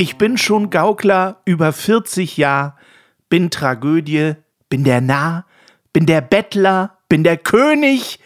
Ich bin schon Gaukler über 40 Jahre, bin Tragödie, bin der Narr, bin der Bettler, bin der König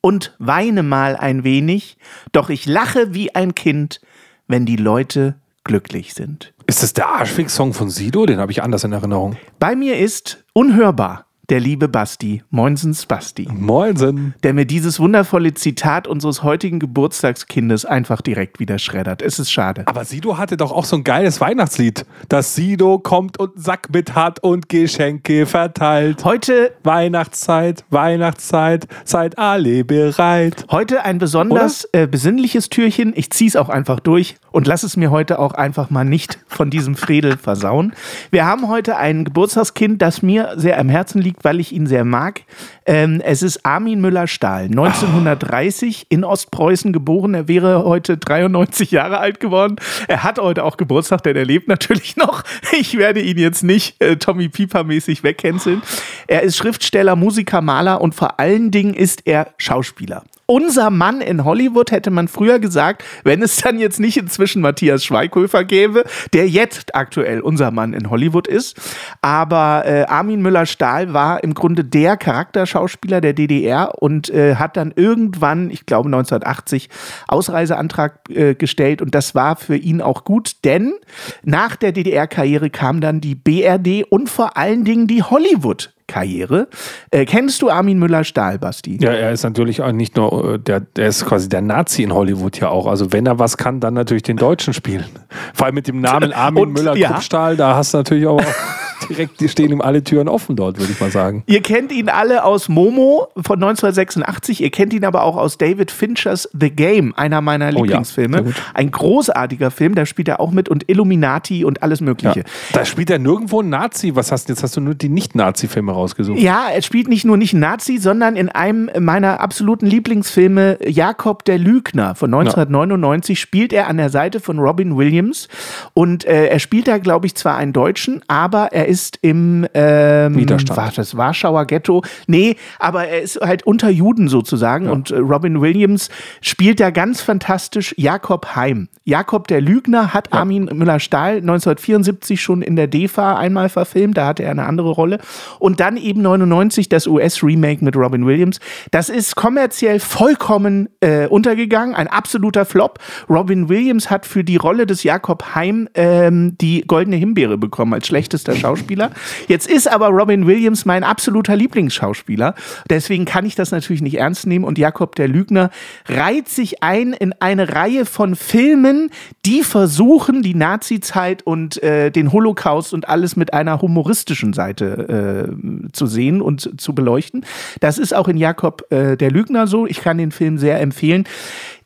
und weine mal ein wenig, doch ich lache wie ein Kind, wenn die Leute glücklich sind. Ist das der Arschfix-Song von Sido? Den habe ich anders in Erinnerung. Bei mir ist unhörbar der liebe Basti, Moinsens Basti, Moinsen. der mir dieses wundervolle Zitat unseres heutigen Geburtstagskindes einfach direkt wieder schreddert. Es ist schade. Aber Sido hatte doch auch so ein geiles Weihnachtslied. Das Sido kommt und einen Sack mit hat und Geschenke verteilt. Heute Weihnachtszeit, Weihnachtszeit, seid alle bereit. Heute ein besonders äh, besinnliches Türchen. Ich ziehe es auch einfach durch und lass es mir heute auch einfach mal nicht von diesem Fredel versauen. Wir haben heute ein Geburtstagskind, das mir sehr am Herzen liegt, weil ich ihn sehr mag. Ähm, es ist Armin Müller-Stahl, 1930 in Ostpreußen geboren. Er wäre heute 93 Jahre alt geworden. Er hat heute auch Geburtstag, denn er lebt natürlich noch. Ich werde ihn jetzt nicht äh, Tommy Pieper-mäßig wegcanceln. Er ist Schriftsteller, Musiker, Maler und vor allen Dingen ist er Schauspieler unser Mann in Hollywood, hätte man früher gesagt, wenn es dann jetzt nicht inzwischen Matthias Schweighöfer gäbe, der jetzt aktuell unser Mann in Hollywood ist. Aber äh, Armin Müller-Stahl war im Grunde der Charakterschauspieler der DDR und äh, hat dann irgendwann, ich glaube 1980, Ausreiseantrag äh, gestellt und das war für ihn auch gut, denn nach der DDR-Karriere kam dann die BRD und vor allen Dingen die Hollywood Karriere. Äh, kennst du Armin Müller-Stahl, Basti? Ja, er ist natürlich auch nicht nur, äh, der, der ist quasi der Nazi in Hollywood ja auch. Also wenn er was kann, dann natürlich den Deutschen spielen. Vor allem mit dem Namen Armin Müller-Kruppstahl, ja. da hast du natürlich auch direkt, die stehen ihm alle Türen offen dort, würde ich mal sagen. Ihr kennt ihn alle aus Momo von 1986, ihr kennt ihn aber auch aus David Finchers The Game, einer meiner oh, Lieblingsfilme. Ja, Ein großartiger Film, da spielt er auch mit und Illuminati und alles Mögliche. Ja. Da spielt er nirgendwo ein Nazi. Was hast du jetzt? Hast du nur die Nicht-Nazi-Filme rausgesucht? Ja, er spielt nicht nur nicht Nazi, sondern in einem meiner absoluten Lieblingsfilme, Jakob der Lügner von 1999, ja. spielt er an der Seite von Robin Williams und äh, er spielt da, glaube ich, zwar einen Deutschen, aber er ist im ähm, Widerstand. War das Warschauer Ghetto? Nee, aber er ist halt unter Juden sozusagen. Ja. Und äh, Robin Williams spielt da ganz fantastisch Jakob Heim. Jakob der Lügner hat ja. Armin Müller-Stahl 1974 schon in der DEFA einmal verfilmt. Da hatte er eine andere Rolle. Und dann eben 99 das US-Remake mit Robin Williams. Das ist kommerziell vollkommen äh, untergegangen. Ein absoluter Flop. Robin Williams hat für die Rolle des Jakob Heim ähm, die Goldene Himbeere bekommen als schlechtester Schauspieler. Schauspieler. Jetzt ist aber Robin Williams mein absoluter Lieblingsschauspieler. Deswegen kann ich das natürlich nicht ernst nehmen. Und Jakob der Lügner reiht sich ein in eine Reihe von Filmen, die versuchen, die Nazi-Zeit und äh, den Holocaust und alles mit einer humoristischen Seite äh, zu sehen und zu beleuchten. Das ist auch in Jakob äh, der Lügner so. Ich kann den Film sehr empfehlen.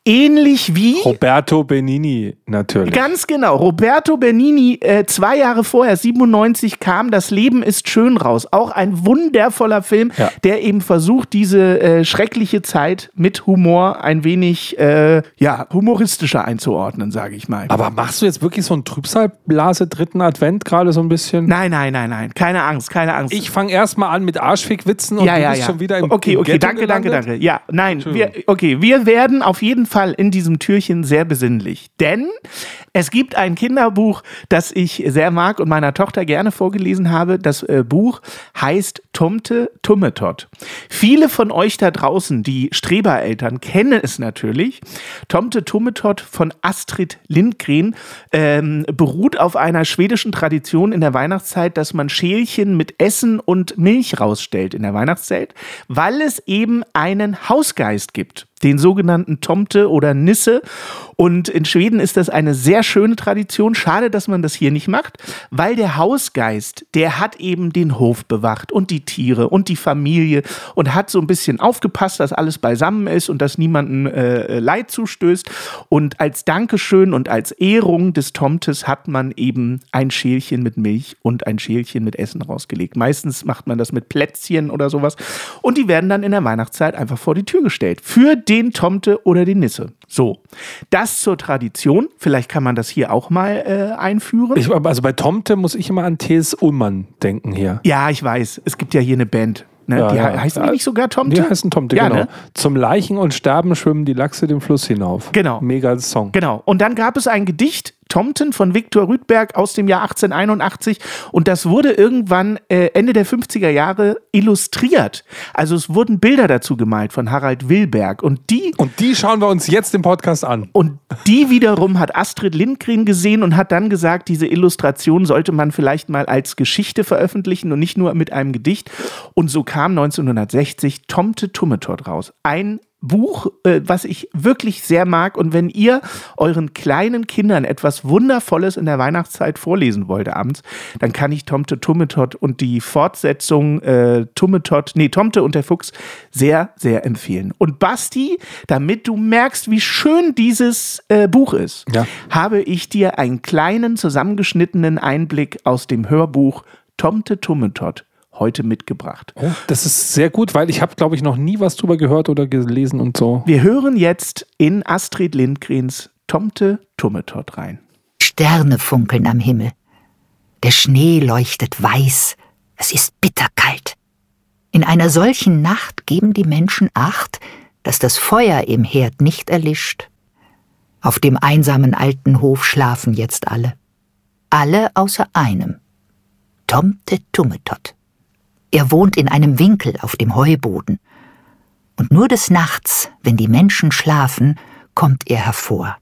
Ähnlich wie. Roberto Benini, natürlich. Ganz genau. Roberto Benini, äh, zwei Jahre vorher, 97, kam Das Leben ist schön raus. Auch ein wundervoller Film, ja. der eben versucht, diese äh, schreckliche Zeit mit Humor ein wenig äh, ja, humoristischer einzuordnen, sage ich mal. Aber machst du jetzt wirklich so einen Trübsalblase dritten Advent gerade so ein bisschen? Nein, nein, nein, nein. Keine Angst, keine Angst. Ich fange erstmal an mit Arschfick-Witzen und ja, du ja, bist ja. schon wieder im Okay, im okay, Ghetto danke, gelandet? danke, danke. Ja, nein, wir, okay, wir werden auf jeden Fall Fall in diesem Türchen sehr besinnlich. Denn es gibt ein Kinderbuch, das ich sehr mag und meiner Tochter gerne vorgelesen habe. Das äh, Buch heißt Tomte Tummetot. Viele von euch da draußen, die Strebereltern, kennen es natürlich. Tomte Tummetot von Astrid Lindgren ähm, beruht auf einer schwedischen Tradition in der Weihnachtszeit, dass man Schälchen mit Essen und Milch rausstellt in der Weihnachtszeit, weil es eben einen Hausgeist gibt. Den sogenannten Tomte oder Nisse. Und in Schweden ist das eine sehr schöne Tradition. Schade, dass man das hier nicht macht, weil der Hausgeist, der hat eben den Hof bewacht und die Tiere und die Familie und hat so ein bisschen aufgepasst, dass alles beisammen ist und dass niemandem äh, Leid zustößt. Und als Dankeschön und als Ehrung des Tomtes hat man eben ein Schälchen mit Milch und ein Schälchen mit Essen rausgelegt. Meistens macht man das mit Plätzchen oder sowas. Und die werden dann in der Weihnachtszeit einfach vor die Tür gestellt. Für den Tomte oder die Nisse. So, das zur Tradition. Vielleicht kann man das hier auch mal äh, einführen. Ich, also bei Tomte muss ich immer an T.S. Ullmann denken hier. Ja, ich weiß. Es gibt ja hier eine Band. Ne? Ja, die ja. heißen die nicht sogar Tomte? Die heißen Tomte, ja, genau. Ne? Zum Leichen und Sterben schwimmen die Lachse den Fluss hinauf. Genau. Mega Song. Genau. Und dann gab es ein Gedicht, Tomten von Viktor Rüdberg aus dem Jahr 1881 und das wurde irgendwann äh, Ende der 50er Jahre illustriert. Also es wurden Bilder dazu gemalt von Harald Wilberg und die und die schauen wir uns jetzt im Podcast an. Und die wiederum hat Astrid Lindgren gesehen und hat dann gesagt, diese Illustration sollte man vielleicht mal als Geschichte veröffentlichen und nicht nur mit einem Gedicht und so kam 1960 Tomte Tummetot raus. Ein Buch, äh, was ich wirklich sehr mag. Und wenn ihr euren kleinen Kindern etwas Wundervolles in der Weihnachtszeit vorlesen wollt abends, dann kann ich Tomte Tummetot und die Fortsetzung äh, Tummetot, nee, Tomte und der Fuchs sehr, sehr empfehlen. Und Basti, damit du merkst, wie schön dieses äh, Buch ist, ja. habe ich dir einen kleinen zusammengeschnittenen Einblick aus dem Hörbuch Tomte Tummetot heute mitgebracht. Oh, das ist sehr gut, weil ich habe, glaube ich, noch nie was drüber gehört oder gelesen und so. Wir hören jetzt in Astrid Lindgrens Tomte Tummetot rein. Sterne funkeln am Himmel. Der Schnee leuchtet weiß. Es ist bitterkalt. In einer solchen Nacht geben die Menschen Acht, dass das Feuer im Herd nicht erlischt. Auf dem einsamen alten Hof schlafen jetzt alle. Alle außer einem. Tomte Tummetot. Er wohnt in einem Winkel auf dem Heuboden. Und nur des Nachts, wenn die Menschen schlafen, kommt er hervor.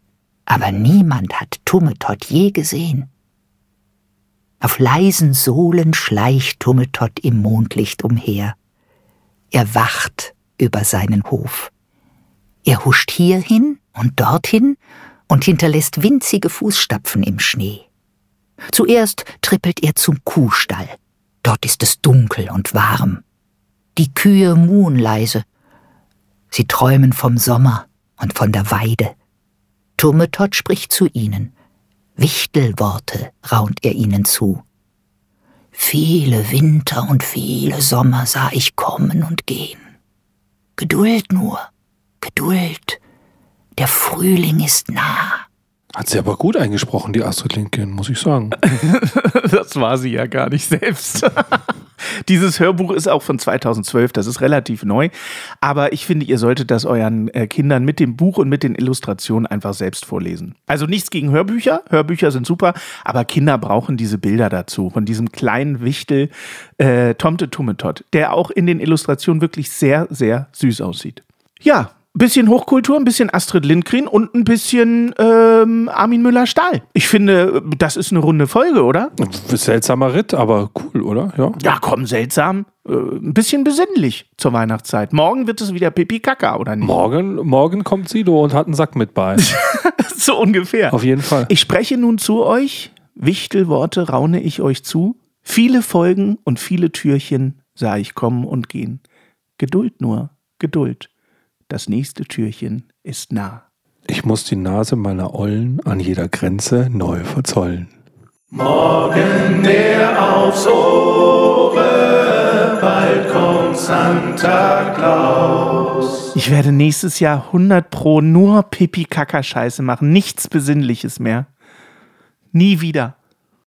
Aber niemand hat Tummetot je gesehen. Auf leisen Sohlen schleicht Tummetot im Mondlicht umher. Er wacht über seinen Hof. Er huscht hierhin und dorthin und hinterlässt winzige Fußstapfen im Schnee. Zuerst trippelt er zum Kuhstall. Dort ist es dunkel und warm. Die Kühe muhen leise. Sie träumen vom Sommer und von der Weide. Turmetot spricht zu ihnen. Wichtelworte raunt er ihnen zu. Viele Winter und viele Sommer sah ich kommen und gehen. Geduld nur, Geduld. Der Frühling ist nah. Hat sie aber gut eingesprochen, die Astrid Lindgren, muss ich sagen. das war sie ja gar nicht selbst. Dieses Hörbuch ist auch von 2012, das ist relativ neu. Aber ich finde, ihr solltet das euren äh, Kindern mit dem Buch und mit den Illustrationen einfach selbst vorlesen. Also nichts gegen Hörbücher, Hörbücher sind super, aber Kinder brauchen diese Bilder dazu. Von diesem kleinen Wichtel äh, Tomte Tummetot, der auch in den Illustrationen wirklich sehr, sehr süß aussieht. Ja, bisschen Hochkultur, ein bisschen Astrid Lindgren und ein bisschen ähm, Armin Müller-Stahl. Ich finde, das ist eine runde Folge, oder? Seltsamer Ritt, aber cool, oder? Ja, ja komm, seltsam. Äh, ein bisschen besinnlich zur Weihnachtszeit. Morgen wird es wieder Pipi Kaka, oder nicht? Morgen, morgen kommt Sido und hat einen Sack mit bei. so ungefähr. Auf jeden Fall. Ich spreche nun zu euch. Wichtelworte raune ich euch zu. Viele Folgen und viele Türchen sah ich kommen und gehen. Geduld nur, Geduld. Das nächste Türchen ist nah. Ich muss die Nase meiner Ollen an jeder Grenze neu verzollen. Morgen der aufs Ohre, bald kommt Santa Claus. Ich werde nächstes Jahr 100 pro nur Pipi-Kaka-Scheiße machen, nichts Besinnliches mehr. Nie wieder.